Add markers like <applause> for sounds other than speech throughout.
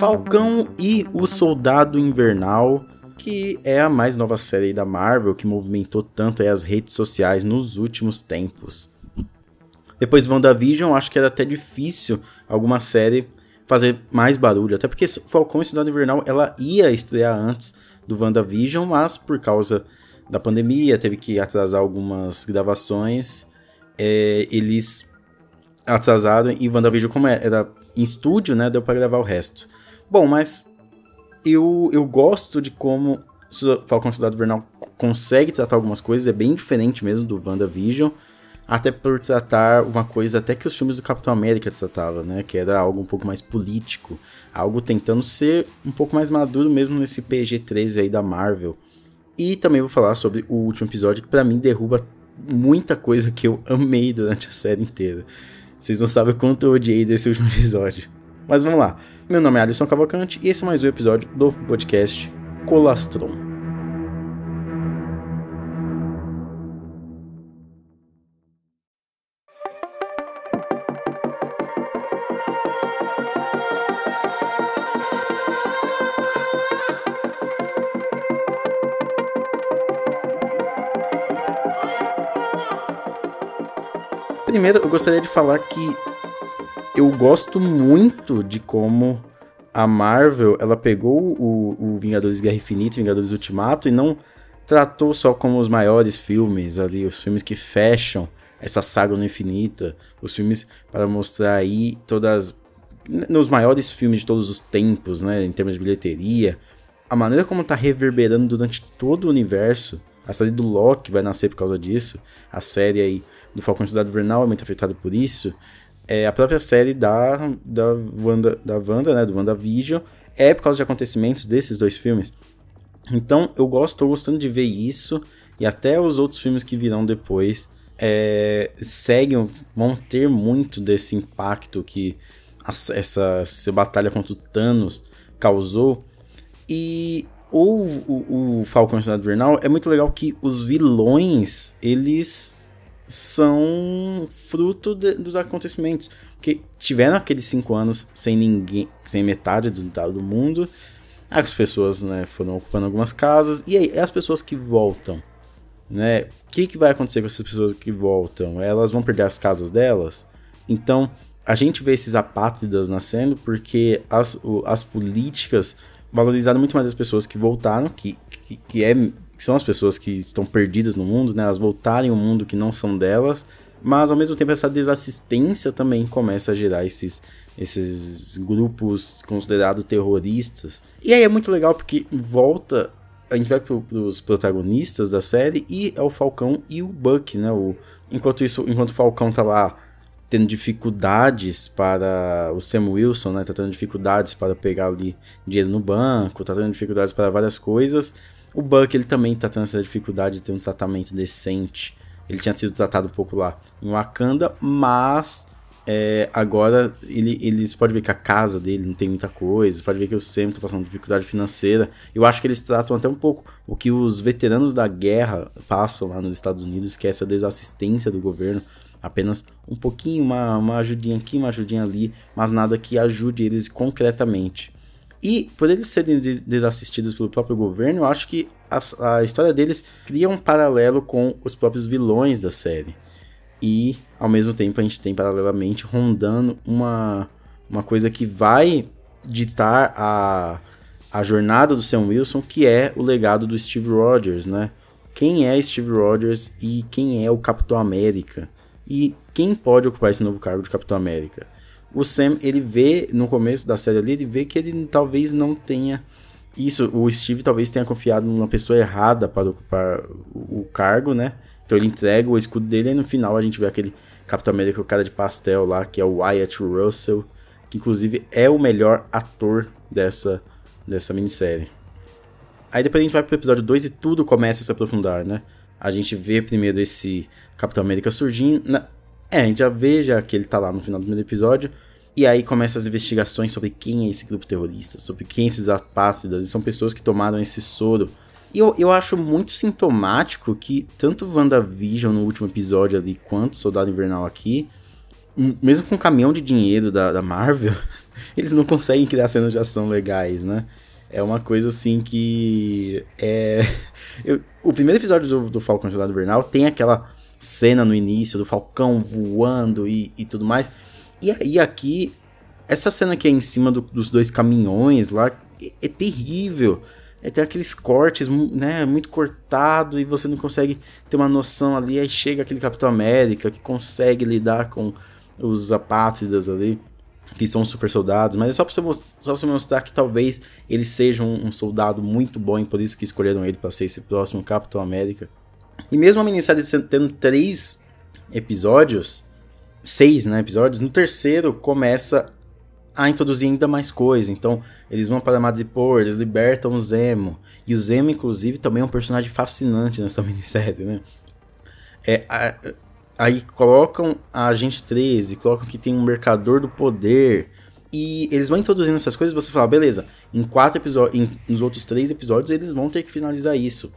Falcão e o Soldado Invernal, que é a mais nova série da Marvel que movimentou tanto as redes sociais nos últimos tempos. Depois de WandaVision, acho que era até difícil alguma série fazer mais barulho, até porque Falcão e Soldado Invernal ela ia estrear antes do WandaVision, mas por causa da pandemia, teve que atrasar algumas gravações, é, eles atrasaram e WandaVision, como era em estúdio, né, deu para gravar o resto. Bom, mas eu, eu gosto de como Falcão Soldado Invernal consegue tratar algumas coisas, é bem diferente mesmo do WandaVision, até por tratar uma coisa até que os filmes do Capitão América tratavam, né, que era algo um pouco mais político, algo tentando ser um pouco mais maduro mesmo nesse PG-13 aí da Marvel. E também vou falar sobre o último episódio, que para mim derruba muita coisa que eu amei durante a série inteira. Vocês não sabem o quanto eu odiei desse último episódio. Mas vamos lá. Meu nome é Alisson Cavalcante e esse é mais um episódio do podcast Colastron. Primeiro, eu gostaria de falar que eu gosto muito de como a Marvel ela pegou o, o Vingadores Guerra Infinita, Vingadores Ultimato e não tratou só como os maiores filmes ali, os filmes que fecham essa saga no infinita, os filmes para mostrar aí todas nos maiores filmes de todos os tempos, né, em termos de bilheteria, a maneira como tá reverberando durante todo o universo, a série do Loki vai nascer por causa disso, a série aí do Falcão Cidade Vernal é muito afetada por isso, é, a própria série da, da, Wanda, da Wanda, né, do WandaVision, é por causa de acontecimentos desses dois filmes. Então, eu gosto, tô gostando de ver isso, e até os outros filmes que virão depois é, seguem, vão ter muito desse impacto que a, essa, essa batalha contra o Thanos causou. E o, o, o Falcão e o Vernal é muito legal que os vilões, eles são fruto de, dos acontecimentos. Porque tiveram aqueles cinco anos sem ninguém, sem metade do, do mundo. As pessoas né, foram ocupando algumas casas. E aí, as pessoas que voltam, né? O que, que vai acontecer com essas pessoas que voltam? Elas vão perder as casas delas? Então, a gente vê esses apátridas nascendo porque as, as políticas valorizaram muito mais as pessoas que voltaram, que, que, que é que são as pessoas que estão perdidas no mundo, né? Elas voltarem ao mundo que não são delas, mas ao mesmo tempo essa desassistência também começa a gerar esses, esses grupos considerados terroristas. E aí é muito legal porque volta, a gente vai para os protagonistas da série e é o Falcão e o Buck, né? O, enquanto isso, enquanto o Falcão tá lá tendo dificuldades para o Sam Wilson, né? Tá tendo dificuldades para pegar ali dinheiro no banco, tá tendo dificuldades para várias coisas. O Buck, ele também tá tendo essa dificuldade de ter um tratamento decente. Ele tinha sido tratado um pouco lá em Wakanda, mas é, agora ele, eles podem ver que a casa dele não tem muita coisa, pode ver que o Sam tá passando dificuldade financeira. Eu acho que eles tratam até um pouco o que os veteranos da guerra passam lá nos Estados Unidos, que é essa desassistência do governo. Apenas um pouquinho, uma, uma ajudinha aqui, uma ajudinha ali, mas nada que ajude eles concretamente. E por eles serem desassistidos pelo próprio governo, eu acho que a, a, história deles cria um paralelo com os próprios vilões da série. E ao mesmo tempo a gente tem paralelamente rondando uma, uma coisa que vai ditar a, a jornada do Sam Wilson, que é o legado do Steve Rogers, né? Quem é Steve Rogers e quem é o Capitão América? E quem pode ocupar esse novo cargo de Capitão América? O Sam, ele vê, no começo da série ali, ele vê que ele talvez não tenha isso, o Steve talvez tenha confiado numa pessoa errada para ocupar o, cargo, né? Então ele entrega o escudo dele e no final a gente vê aquele Capitão América, o cara de pastel lá, que é o Wyatt Russell, que inclusive é o melhor ator dessa, dessa minissérie. Aí depois a gente vai pro episódio 2 e tudo começa a se aprofundar, né? A gente vê primeiro esse Capitão América surgindo. É, a gente já vê já que ele tá lá no final do primeiro episódio. E aí começam as investigações sobre quem é esse grupo terrorista, sobre quem esses apátridas, e são pessoas que tomaram esse soro E eu, eu acho muito sintomático que tanto WandaVision no último episódio ali, quanto Soldado Invernal aqui, mesmo com o caminhão de dinheiro da, da Marvel, <laughs> eles não conseguem criar cenas de ação legais, né? É uma coisa assim que. É. <laughs> Eu, o primeiro episódio do, do Falcão Soldado Invernal tem aquela cena no início do Falcão voando e, e tudo mais. E aí aqui, essa cena que é em cima do, dos dois caminhões lá é, é terrível. É, tem aqueles cortes, né, muito cortado e você não consegue ter uma noção ali. Aí chega aquele Capitão América que consegue lidar com os apátridas ali, que são super soldados. Mas é só pra você, mostrar, que talvez ele seja um, um soldado muito bom e por isso que escolheram ele para ser esse próximo Capitão América. E mesmo a minissérie tendo três episódios, seis né, episódios, no terceiro começa a introduzir ainda mais coisa. Então, eles vão para Madripoor, eles libertam o Zemo. E o Zemo, inclusive, também é um personagem fascinante nessa <laughs> minissérie, né? É, a, aí colocam a Agente 13, colocam que tem um Mercador do Poder. E eles vão introduzindo essas coisas e você fala, beleza, em quatro episódios, nos outros três episódios eles vão ter que finalizar isso.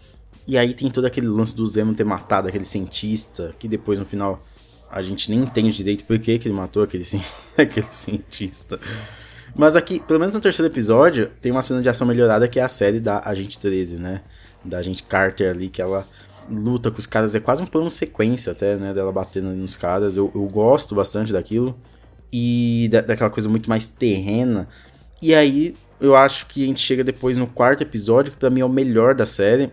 E aí tem todo aquele lance do Zemo ter matado aquele cientista, que depois no final a gente nem entende direito por que, que ele matou aquele, <laughs> aquele cientista. Mas aqui, pelo menos no terceiro episódio, tem uma cena de ação melhorada que é a série da Agente 13, né? Da Agente Carter ali, que ela luta com os caras. É quase um plano sequência até, né? Dela batendo ali nos caras. Eu, eu gosto bastante daquilo. E da, daquela coisa muito mais terrena. E aí, eu acho que a gente chega depois no quarto episódio, que pra mim é o melhor da série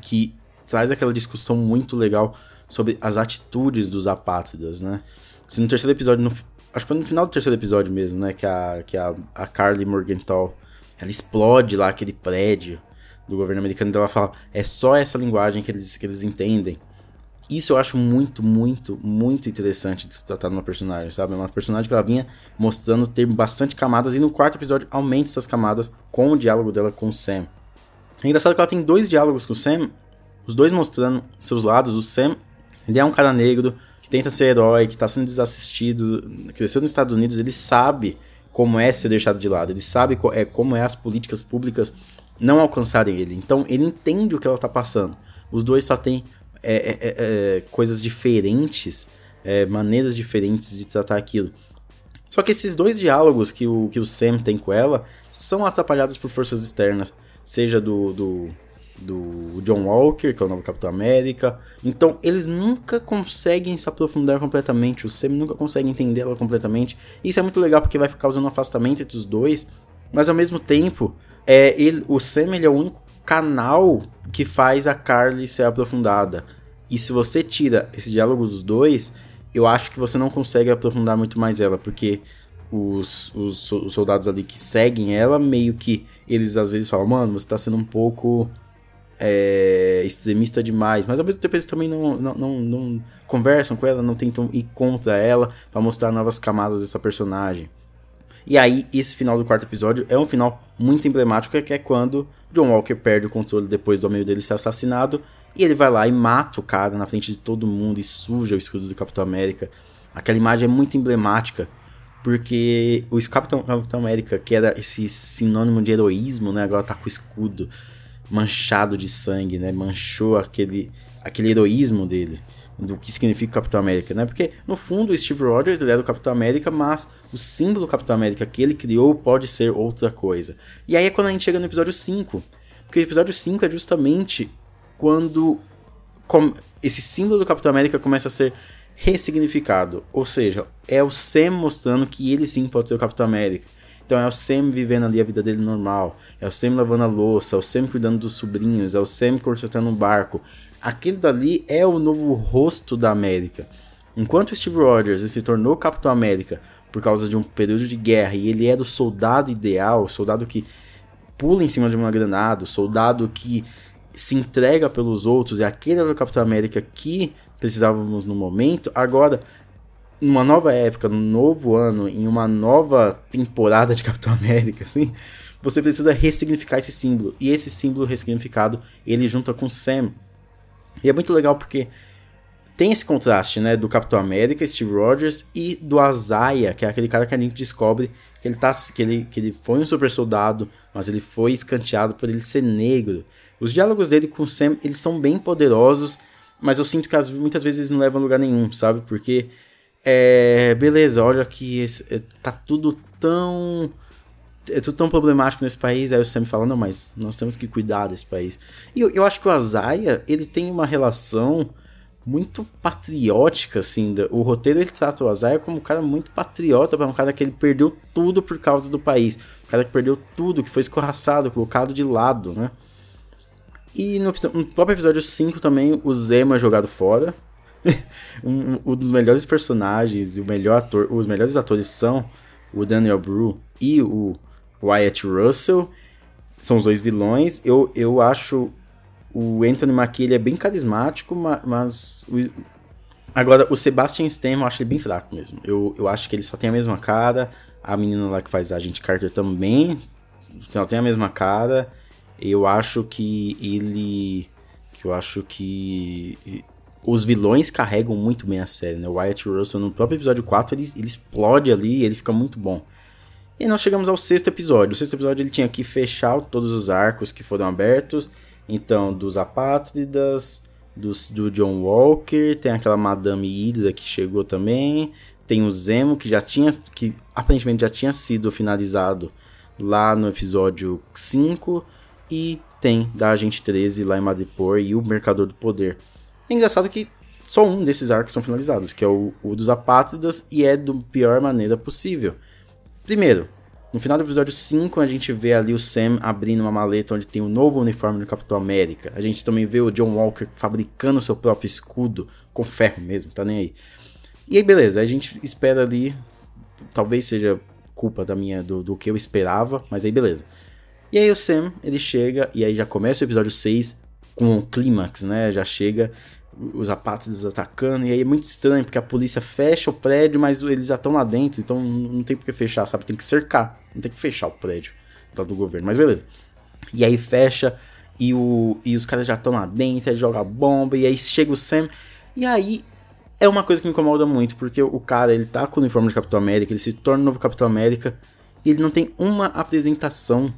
que traz aquela discussão muito legal sobre as atitudes dos apátridas, né? Se no terceiro episódio, no, acho que foi no final do terceiro episódio mesmo, né? Que a, que a, a Carly Morgenthau, ela explode lá aquele prédio do governo americano e ela fala, é só essa linguagem que eles, que eles entendem. Isso eu acho muito, muito, muito interessante de se tratar numa personagem, sabe? É uma personagem que ela vinha mostrando ter bastante camadas e no quarto episódio aumenta essas camadas com o diálogo dela com o Sam. É engraçado que ela tem dois diálogos com o Sam, os dois mostrando seus lados. O Sam, ele é um cara negro que tenta ser herói, que tá sendo desassistido, cresceu nos Estados Unidos, ele sabe como é ser deixado de lado, ele sabe é, como é as políticas públicas não alcançarem ele. Então ele entende o que ela tá passando. Os dois só têm é, é, é, é coisas diferentes, é, maneiras diferentes de tratar aquilo. Só que esses dois diálogos que o, que o Sam tem com ela são atrapalhados por forças externas seja do, do, do John Walker, que é o novo Capitão América. Então, eles nunca conseguem se aprofundar completamente, o Sam nunca consegue entender ela completamente. Isso é muito legal porque vai causando um afastamento entre os dois, mas ao mesmo tempo, é, ele, o Sam ele é o único canal que faz a Carly ser aprofundada. E se você tira esse diálogo dos dois, eu acho que você não consegue aprofundar muito mais ela, porque os, os, os soldados ali que seguem ela meio que eles às vezes falam, mano, você tá sendo um pouco é, extremista demais, mas ao mesmo tempo eles também não, não, não, não conversam com ela, não tentam ir contra ela para mostrar novas camadas dessa personagem. E aí, esse final do quarto episódio é um final muito emblemático, que é quando John Walker perde o controle depois do amigo dele ser assassinado, e ele vai lá e mata o cara na frente de todo mundo e suja o escudo do Capitão América. Aquela imagem é muito emblemática, porque o Capitão, Capitão América, que era esse sinônimo de heroísmo, né? Agora tá com o escudo manchado de sangue, né? Manchou aquele, aquele heroísmo dele. Do que significa Capitão América, né? Porque, no fundo, o Steve Rogers ele era o Capitão América, mas o símbolo Capitão América que ele criou pode ser outra coisa. E aí é quando a gente chega no episódio 5. Porque o episódio 5 é justamente quando esse símbolo do Capitão América começa a ser ressignificado. Ou seja, é o Sam mostrando que ele sim pode ser o Capitão América. Então é o Sam vivendo ali a vida dele normal. É o Sam lavando a louça, é o Sam cuidando dos sobrinhos, é o Sam consertando um barco. Aquele dali é o novo rosto da América. Enquanto Steve Rogers se tornou Capitão América por causa de um período de guerra e ele era o soldado ideal, o soldado que pula em cima de uma granada, o soldado que se entrega pelos outros, e aquele era o Capitão América que precisávamos no momento. Agora, numa nova época, num novo ano, em uma nova temporada de Capitão América, assim, você precisa ressignificar esse símbolo. E esse símbolo ressignificado, ele junta com Sam. E é muito legal porque tem esse contraste, né, do Capitão América, Steve Rogers, e do Azaia, que é aquele cara que a gente descobre que ele, tá, que ele, que ele foi um super soldado, mas ele foi escanteado por ele ser negro. Os diálogos dele com Sam, eles são bem poderosos, mas eu sinto que as, muitas vezes eles não levam a lugar nenhum, sabe? Porque, é, beleza, olha que esse, é, tá tudo tão é tudo tão problemático nesse país, aí o Sam fala, não, mas nós temos que cuidar desse país. E eu, eu acho que o Azaia, ele tem uma relação muito patriótica, assim, o roteiro ele trata o Azaia como um cara muito patriota, um cara que ele perdeu tudo por causa do país, um cara que perdeu tudo, que foi escorraçado, colocado de lado, né? E no, no próprio episódio 5 também, o Zema é jogado fora, <laughs> um, um, dos melhores personagens e o melhor ator, os melhores atores são o Daniel Bru e o Wyatt Russell. São os dois vilões. Eu, eu acho o Anthony Mackie ele é bem carismático, mas, o, agora o Sebastian Stan eu acho ele bem fraco mesmo. Eu, eu acho que ele só tem a mesma cara. A menina lá que faz a gente Carter também, ela tem a mesma cara. Eu acho que ele, que eu acho que os vilões carregam muito bem a série, né? O Wyatt Russell no próprio episódio 4 ele, ele explode ali, ele fica muito bom. E nós chegamos ao sexto episódio. O sexto episódio ele tinha que fechar todos os arcos que foram abertos. Então, dos apátridas, dos, do John Walker, tem aquela Madame Hydra que chegou também. Tem o Zemo, que já tinha. que aparentemente já tinha sido finalizado lá no episódio 5. E tem da Agente 13 lá em Madripoor e o Mercador do Poder. É engraçado que só um desses arcos são finalizados, que é o, o dos apátridas, e é da pior maneira possível. Primeiro, no final do episódio 5, a gente vê ali o Sam abrindo uma maleta onde tem o um novo uniforme do Capitão América. A gente também vê o John Walker fabricando seu próprio escudo, com ferro mesmo, tá nem aí. E aí, beleza, a gente espera ali. Talvez seja culpa da minha do, do que eu esperava, mas aí beleza. E aí o Sam, ele chega e aí já começa o episódio 6 com um clímax, né? Já chega os apátridas atacando, e aí é muito estranho, porque a polícia fecha o prédio, mas eles já estão lá dentro, então não tem por que fechar, sabe? Tem que cercar, não tem que fechar o prédio lá do governo, mas beleza. E aí fecha, e, o, e os caras já estão lá dentro, aí joga bomba, e aí chega o Sam, e aí é uma coisa que me incomoda muito, porque o cara, ele tá com o uniforme de Capitão América, ele se torna o novo Capitão América, e ele não tem uma apresentação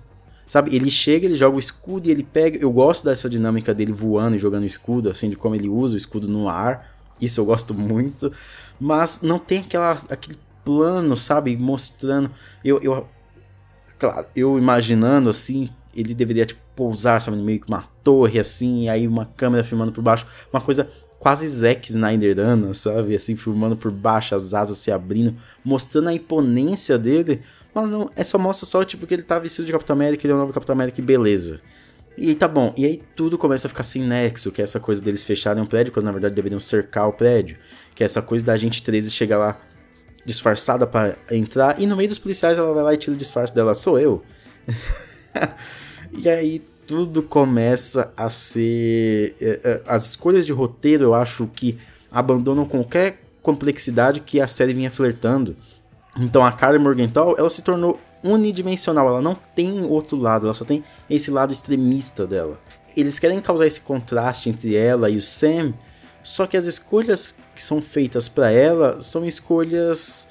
Sabe, ele chega, ele joga o escudo e ele pega. Eu gosto dessa dinâmica dele voando e jogando o escudo, assim, de como ele usa o escudo no ar. Isso eu gosto muito. Mas não tem aquela, aquele plano, sabe, mostrando. Eu, eu, claro, eu imaginando assim, ele deveria tipo, pousar, sabe, meio que uma torre assim, e aí uma câmera filmando por baixo, uma coisa quase Zack Snyderana, sabe, assim, filmando por baixo, as asas se abrindo, mostrando a imponência dele, mas não, é só mostra só, tipo, que ele tá vestido de Capitão América, ele é o novo Capitão América e beleza. E tá bom, e aí tudo começa a ficar sem nexo, que é essa coisa deles fecharem um prédio, quando na verdade deveriam cercar o prédio. Que é essa coisa da gente 13 chegar lá disfarçada para entrar, e no meio dos policiais ela vai lá e tira o disfarce dela, sou eu. <laughs> e aí tudo começa a ser. É, é, as escolhas de roteiro eu acho que abandonam qualquer complexidade que a série vinha flertando. Então a Carly Morgenthau, ela se tornou unidimensional, ela não tem outro lado, ela só tem esse lado extremista dela. Eles querem causar esse contraste entre ela e o Sam, só que as escolhas que são feitas para ela são escolhas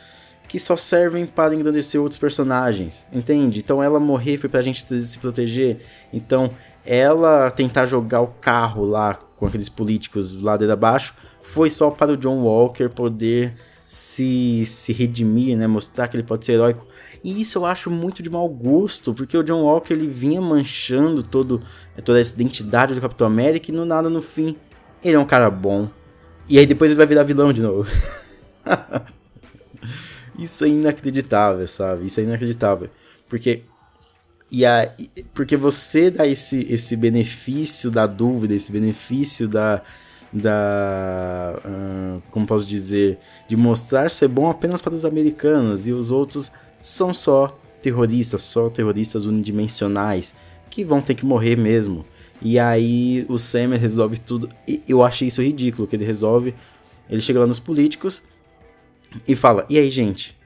que só servem para engrandecer outros personagens, entende? Então ela morrer foi pra gente se proteger, então ela tentar jogar o carro lá com aqueles políticos ladeira abaixo foi só para o John Walker poder se, se redimir, né? Mostrar que ele pode ser heróico. E isso eu acho muito de mau gosto, porque o John Walker ele vinha manchando todo, toda essa identidade do Capitão América e no nada no fim ele é um cara bom. E aí depois ele vai virar vilão de novo. <laughs> isso é inacreditável, sabe? Isso é inacreditável. Porque e a, porque você dá esse, esse benefício da dúvida, esse benefício da, da uh, como posso dizer, de mostrar ser bom apenas para os americanos e os outros são só terroristas, só terroristas unidimensionais que vão ter que morrer mesmo. E aí o Sam resolve tudo. E eu achei isso ridículo, que ele resolve, ele chega lá nos políticos e fala: "E aí, gente,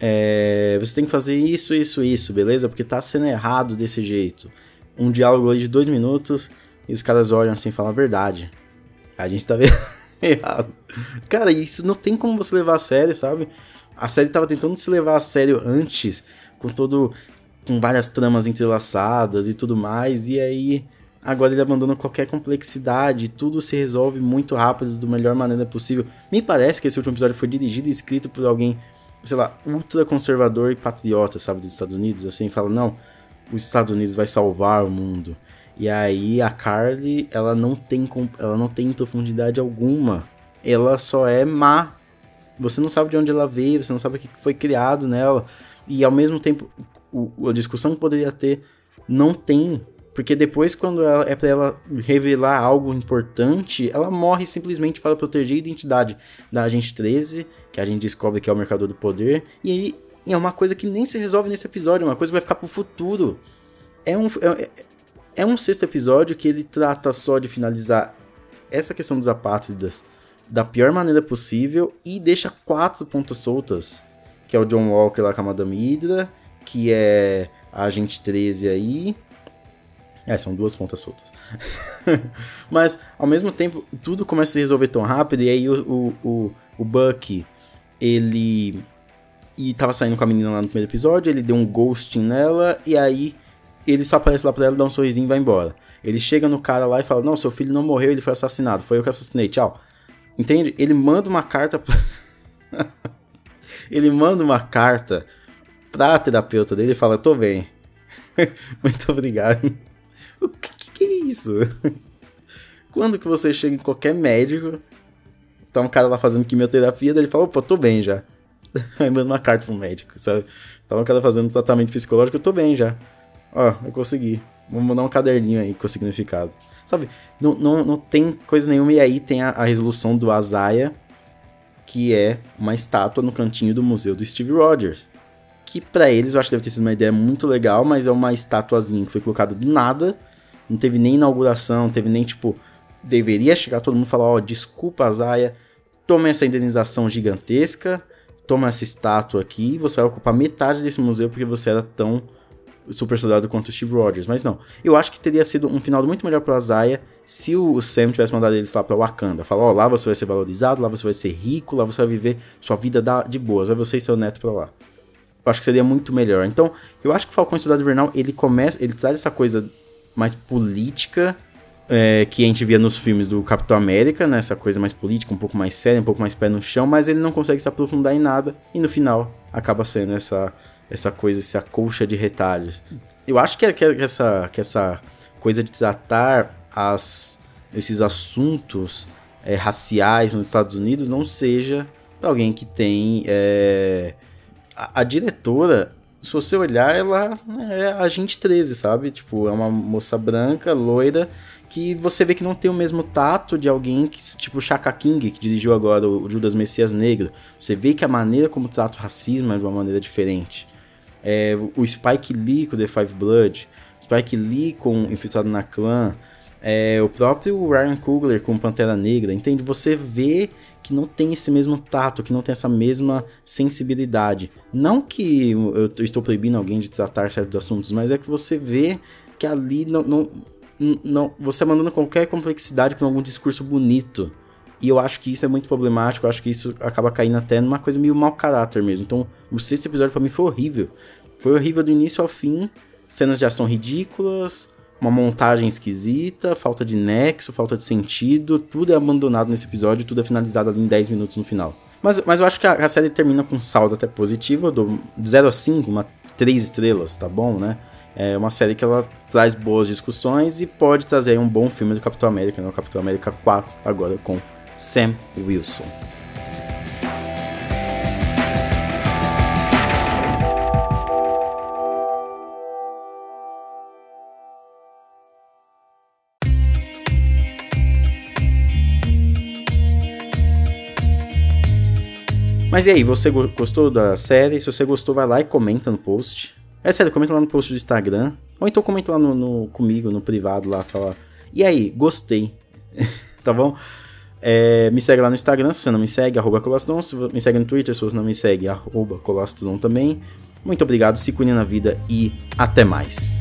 é, você tem que fazer isso, isso, isso, beleza? Porque tá sendo errado desse jeito." Um diálogo de dois minutos e os caras olham assim e falam a verdade a gente tá vendo <laughs> errado. Cara, isso não tem como você levar a sério, sabe? A série tava tentando se levar a sério antes, com todo. com várias tramas entrelaçadas e tudo mais, e aí agora ele abandona qualquer complexidade, tudo se resolve muito rápido, da melhor maneira possível. Me parece que esse último episódio foi dirigido e escrito por alguém, sei lá, ultra conservador e patriota, sabe, dos Estados Unidos, assim, fala, não, os Estados Unidos vai salvar o mundo. E aí a Carly, ela não tem, ela não tem profundidade alguma. Ela só é má. Você não sabe de onde ela veio, você não sabe o que foi criado nela. E ao mesmo tempo, o, a discussão que poderia ter não tem. Porque depois, quando ela, é para ela revelar algo importante, ela morre simplesmente para proteger a identidade da Agente 13, que a gente descobre que é o Mercador do Poder. E aí é uma coisa que nem se resolve nesse episódio, uma coisa que vai ficar pro futuro. É um, é, é um sexto episódio que ele trata só de finalizar essa questão dos apátridas da pior maneira possível e deixa quatro pontas soltas, que é o John Walker lá com a Madame Hydra, que é a Agente 13 aí. É, são duas pontas soltas. <laughs> Mas, ao mesmo tempo, tudo começa a se resolver tão rápido, e aí o, o, o, o Bucky, ele... E tava saindo com a menina lá no primeiro episódio, ele deu um ghosting nela, e aí ele só aparece lá pra ela, dá um sorrisinho e vai embora. Ele chega no cara lá e fala: Não, seu filho não morreu, ele foi assassinado. Foi eu que assassinei, tchau. Entende? Ele manda uma carta. Pra... <laughs> ele manda uma carta pra terapeuta dele e fala: Tô bem. <laughs> Muito obrigado. O que, que é isso? <laughs> Quando que você chega em qualquer médico, tá um cara lá fazendo quimioterapia, daí ele fala: Opa, tô bem já. Aí manda uma carta pro médico, sabe? Tava um cara fazendo tratamento psicológico, eu tô bem já. Ó, eu consegui. Vou mandar um caderninho aí com o significado. Sabe? Não, não, não tem coisa nenhuma. E aí tem a, a resolução do Azaia, que é uma estátua no cantinho do museu do Steve Rogers. Que para eles eu acho que deve ter sido uma ideia muito legal, mas é uma estátuazinha que foi colocada do nada. Não teve nem inauguração, não teve nem tipo. Deveria chegar todo mundo e falar: Ó, oh, desculpa, Azaia, toma essa indenização gigantesca, toma essa estátua aqui, você vai ocupar metade desse museu porque você era tão super soldado contra o Steve Rogers, mas não. Eu acho que teria sido um final muito melhor pro Azaia se o Sam tivesse mandado eles lá pra Wakanda. Falar, ó, oh, lá você vai ser valorizado, lá você vai ser rico, lá você vai viver sua vida de boas, vai você e seu neto pra lá. Eu acho que seria muito melhor. Então, eu acho que o Falcão e Soldado Invernal, ele começa, ele traz essa coisa mais política é, que a gente via nos filmes do Capitão América, né? Essa coisa mais política, um pouco mais séria, um pouco mais pé no chão, mas ele não consegue se aprofundar em nada e no final acaba sendo essa essa coisa, essa colcha de retalhos. Eu acho que, que, essa, que essa coisa de tratar as, esses assuntos é, raciais nos Estados Unidos não seja alguém que tem. É, a, a, diretora, se você olhar, ela é agente 13, sabe? Tipo, é uma moça branca, loira, que você vê que não tem o mesmo tato de alguém que, tipo, Chaka King, que dirigiu agora o Judas Messias Negro. Você vê que a maneira como trata o racismo é de uma maneira diferente é, o Spike Lee com The Five Blood, Spike Lee com Infiltrado na Clã, é, o próprio Ryan Coogler com Pantera Negra, entende? Você vê que não tem esse mesmo tato, que não tem essa mesma sensibilidade. Não que eu estou proibindo alguém de tratar certos assuntos, mas é que você vê que ali não, não, não você abandona qualquer complexidade para algum discurso bonito. E eu acho que isso é muito problemático, eu acho que isso acaba caindo até numa coisa meio mau caráter mesmo. Então, o sexto episódio para mim foi horrível. Foi horrível do início ao fim, cenas de ação ridículas, uma montagem esquisita, falta de nexo, falta de sentido, tudo é abandonado nesse episódio, tudo é finalizado ali em 10 minutos no final. Mas, mas eu acho que a, a série termina com um saldo até positivo, do 0 a 5, uma 3 estrelas, tá bom, né? É uma série que ela traz boas discussões e pode trazer um bom filme do Capitão América, né? O Capitão América 4, agora com Sam Wilson. Mas e aí, você gostou da série? Se você gostou, vai lá e comenta no post. É sério, comenta lá no post do Instagram. Ou então comenta lá no, no comigo, no privado lá, fala. E aí, gostei. <laughs> tá bom? É, me segue lá no Instagram, se você não me segue, arroba Colastron. Se me segue no Twitter, se você não me segue, arroba Colastron também. Muito obrigado, se cuide na vida e até mais.